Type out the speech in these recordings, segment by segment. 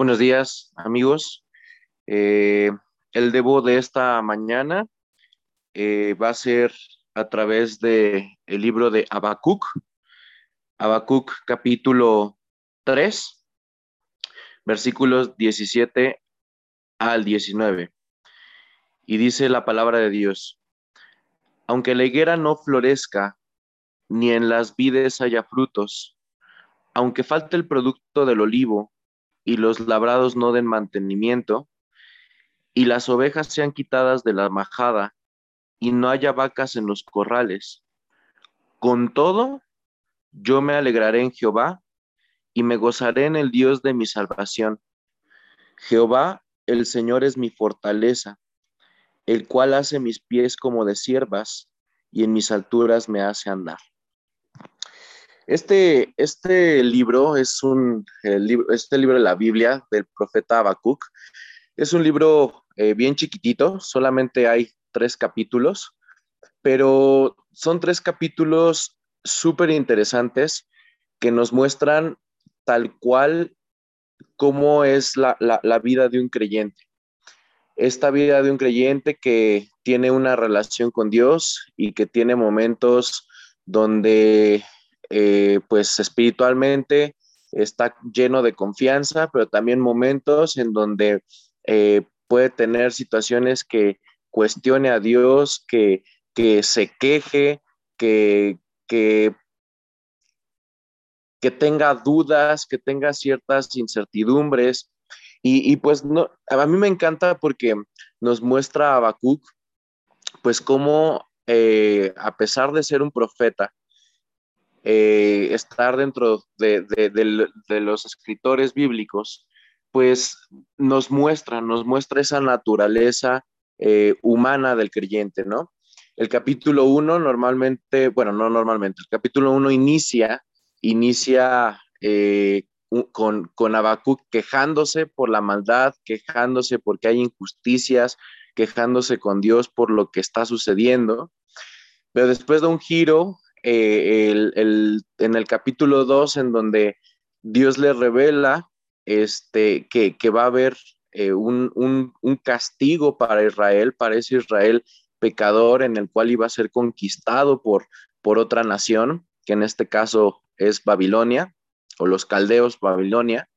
Buenos días, amigos. Eh, el debo de esta mañana eh, va a ser a través de el libro de Habacuc, Habacuc capítulo 3, versículos 17 al 19. Y dice la palabra de Dios, aunque la higuera no florezca, ni en las vides haya frutos, aunque falte el producto del olivo, y los labrados no den mantenimiento, y las ovejas sean quitadas de la majada, y no haya vacas en los corrales. Con todo, yo me alegraré en Jehová, y me gozaré en el Dios de mi salvación. Jehová, el Señor es mi fortaleza, el cual hace mis pies como de siervas, y en mis alturas me hace andar. Este, este libro es un libro, este libro de la Biblia del profeta Habacuc. Es un libro eh, bien chiquitito, solamente hay tres capítulos, pero son tres capítulos súper interesantes que nos muestran tal cual cómo es la, la vida de un creyente. Esta vida de un creyente que tiene una relación con Dios y que tiene momentos donde eh, pues espiritualmente está lleno de confianza, pero también momentos en donde eh, puede tener situaciones que cuestione a Dios, que, se queje, que, que, tenga dudas, que tenga ciertas incertidumbres. Y, pues no, a mí me encanta porque nos muestra a Habacuc, pues cómo eh, a pesar de ser un profeta, eh, estar dentro de, los escritores bíblicos, pues nos muestra, nos muestra esa naturaleza eh, humana del creyente, ¿no? El capítulo 1 normalmente, bueno, no normalmente, el capítulo 1 inicia, inicia eh, con, con quejándose por la maldad, quejándose porque hay injusticias, quejándose con Dios por lo que está sucediendo. Pero después de un giro, eh, en el capítulo 2, en donde Dios le revela este, que, va a haber eh, un, castigo para Israel, para ese Israel pecador en el cual iba a ser conquistado por, por otra nación, que en este caso es Babilonia, o los caldeos Babilonia.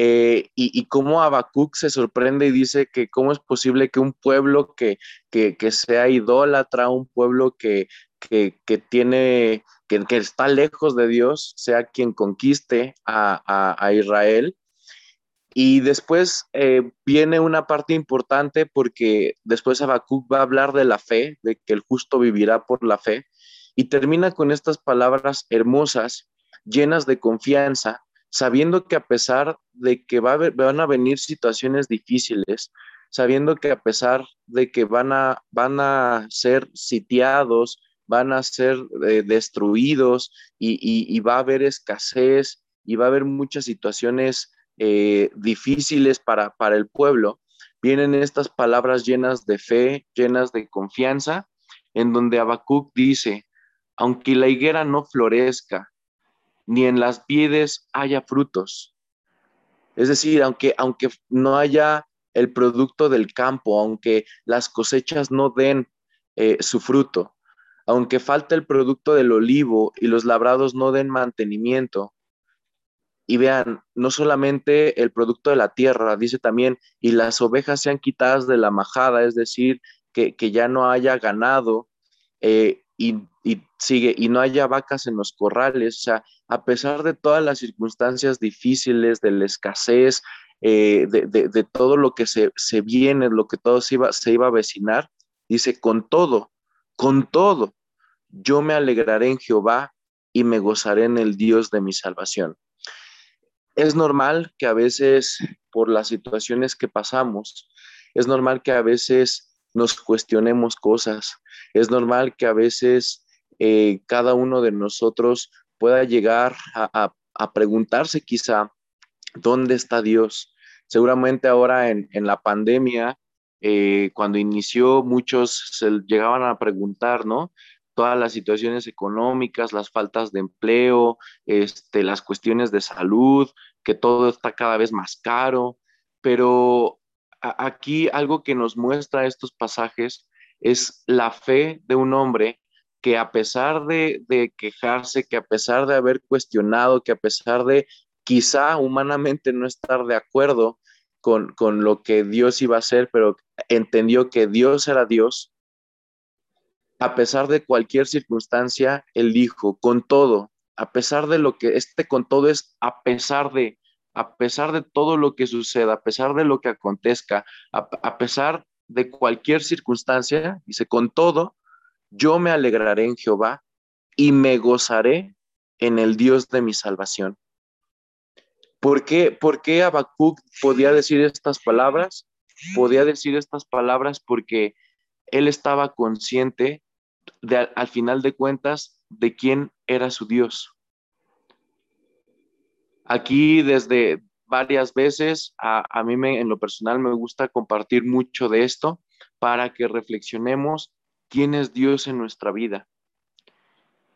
Eh, y, cómo Habacuc se sorprende y dice que cómo es posible que un pueblo que, que, que sea idólatra, un pueblo que, que, tiene, que, está lejos de Dios, sea quien conquiste a, Israel. Y después eh, viene una parte importante porque después Habacuc va a hablar de la fe, de que el justo vivirá por la fe, y termina con estas palabras hermosas, llenas de confianza, sabiendo que a pesar de que va van a venir situaciones difíciles, sabiendo que a pesar de que van a, van a ser sitiados, van a ser eh, destruidos y, va a haber escasez y va a haber muchas situaciones eh, difíciles para, para el pueblo, vienen estas palabras llenas de fe, llenas de confianza, en donde Habacuc dice, aunque la higuera no florezca, ni en las vides haya frutos. Es decir, aunque, aunque no haya el producto del campo, aunque las cosechas no den eh, su fruto, aunque falte el producto del olivo y los labrados no den mantenimiento. Y vean, no solamente el producto de la tierra, dice también, y las ovejas sean quitadas de la majada, es decir, que, ya no haya ganado eh, y, sigue, y no haya vacas en los corrales. O sea, a pesar de todas las circunstancias difíciles, de la escasez, eh, de, todo lo que se, viene, lo que todo se iba, se iba a vecinar, dice, con todo, con todo, yo me alegraré en Jehová y me gozaré en el Dios de mi salvación. Es normal que a veces, por las situaciones que pasamos, es normal que a veces nos cuestionemos cosas, es normal que a veces eh, cada uno de nosotros pueda llegar a, preguntarse quizá, ¿dónde está Dios? Seguramente ahora en, la pandemia, eh, cuando inició, muchos se llegaban a preguntar, ¿no? Todas las situaciones económicas, las faltas de empleo, este, las cuestiones de salud, que todo está cada vez más caro, pero aquí algo que nos muestra estos pasajes es la fe de un hombre que a pesar de, quejarse, que a pesar de haber cuestionado, que a pesar de quizá humanamente no estar de acuerdo con, con lo que Dios iba a hacer, pero entendió que Dios era Dios, a pesar de cualquier circunstancia, él dijo, con todo, a pesar de lo que, este con todo es a pesar de, a pesar de todo lo que suceda, a pesar de lo que acontezca, a, a pesar de cualquier circunstancia, dice, con todo, yo me alegraré en Jehová y me gozaré en el Dios de mi salvación. ¿Por qué, ¿Por qué Habacuc podía decir estas palabras? Podía decir estas palabras porque él estaba consciente al final de cuentas de quién era su Dios. Aquí desde varias veces, a, a mí me, en lo personal me gusta compartir mucho de esto para que reflexionemos quién es Dios en nuestra vida.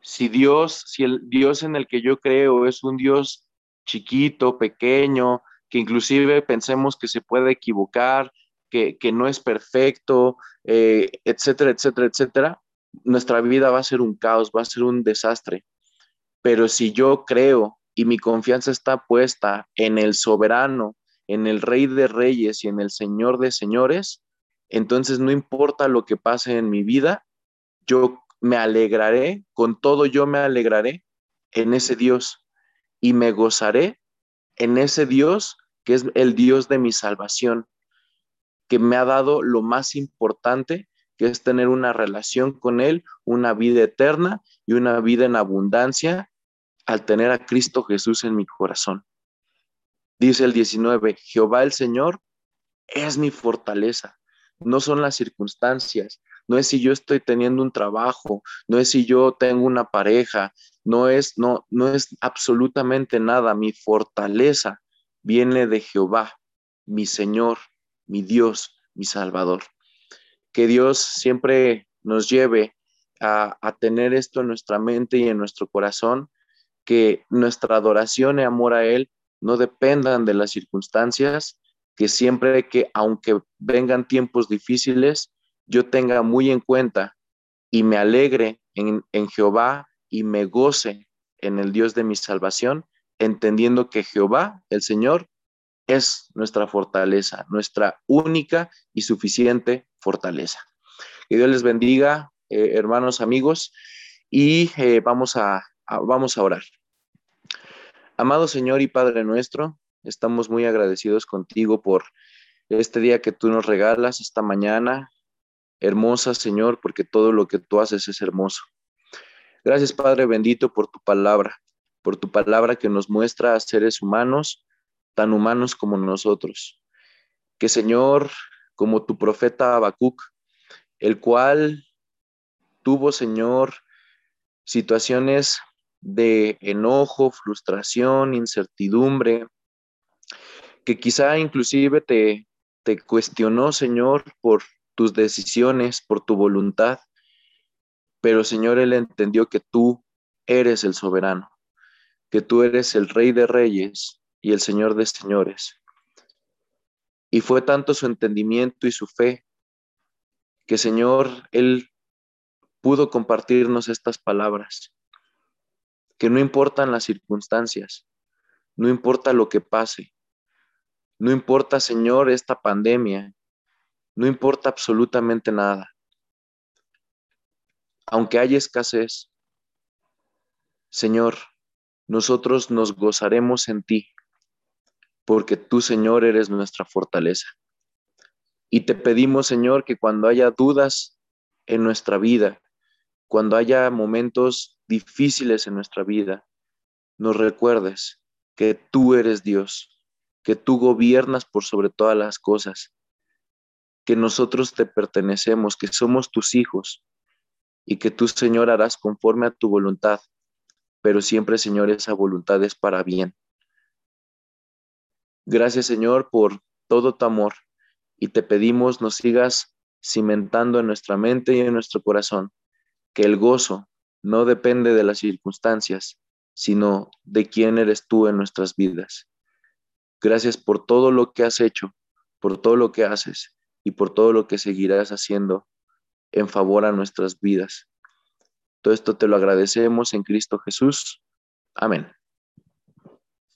Si Dios, si el Dios en el que yo creo es un Dios chiquito, pequeño, que inclusive pensemos que se puede equivocar, que, que no es perfecto, eh, etcétera, etcétera, etcétera, nuestra vida va a ser un caos, va a ser un desastre. Pero si yo creo y mi confianza está puesta en el soberano, en el rey de reyes y en el señor de señores, entonces no importa lo que pase en mi vida, yo me alegraré, con todo yo me alegraré en ese Dios y me gozaré en ese Dios que es el Dios de mi salvación, que me ha dado lo más importante es tener una relación con Él, una vida eterna y una vida en abundancia al tener a Cristo Jesús en mi corazón. Dice el 19, Jehová el Señor es mi fortaleza, no son las circunstancias, no es si yo estoy teniendo un trabajo, no es si yo tengo una pareja, no es no no es absolutamente nada, mi fortaleza viene de Jehová, mi Señor, mi Dios, mi Salvador que Dios siempre nos lleve a, tener esto en nuestra mente y en nuestro corazón, que nuestra adoración y amor a Él no dependan de las circunstancias, que siempre que, aunque vengan tiempos difíciles, yo tenga muy en cuenta y me alegre en, en Jehová y me goce en el Dios de mi salvación, entendiendo que Jehová, el Señor, es nuestra fortaleza, nuestra única y suficiente fortaleza. Que Dios les bendiga, eh, hermanos, amigos, y eh, vamos, a, vamos a orar. Amado Señor y Padre nuestro, estamos muy agradecidos contigo por este día que tú nos regalas, esta mañana hermosa, Señor, porque todo lo que tú haces es hermoso. Gracias, Padre bendito, por tu palabra, por tu palabra que nos muestra a seres humanos, tan humanos como nosotros. Que, Señor, como tu profeta Habacuc, el cual tuvo, Señor, situaciones de enojo, frustración, incertidumbre, que quizá inclusive te, te cuestionó, Señor, por tus decisiones, por tu voluntad, pero Señor, él entendió que tú eres el soberano, que tú eres el rey de reyes y el señor de señores, y fue tanto su entendimiento y su fe que Señor, Él pudo compartirnos estas palabras, que no importan las circunstancias, no importa lo que pase, no importa, Señor, esta pandemia, no importa absolutamente nada. Aunque haya escasez, Señor, nosotros nos gozaremos en ti porque tú, Señor, eres nuestra fortaleza. Y te pedimos, Señor, que cuando haya dudas en nuestra vida, cuando haya momentos difíciles en nuestra vida, nos recuerdes que tú eres Dios, que tú gobiernas por sobre todas las cosas, que nosotros te pertenecemos, que somos tus hijos y que tú, Señor, harás conforme a tu voluntad, pero siempre, Señor, esa voluntad es para bien. Gracias Señor por todo tu amor y te pedimos nos sigas cimentando en nuestra mente y en nuestro corazón que el gozo no depende de las circunstancias, sino de quién eres tú en nuestras vidas. Gracias por todo lo que has hecho, por todo lo que haces y por todo lo que seguirás haciendo en favor a nuestras vidas. Todo esto te lo agradecemos en Cristo Jesús. Amén.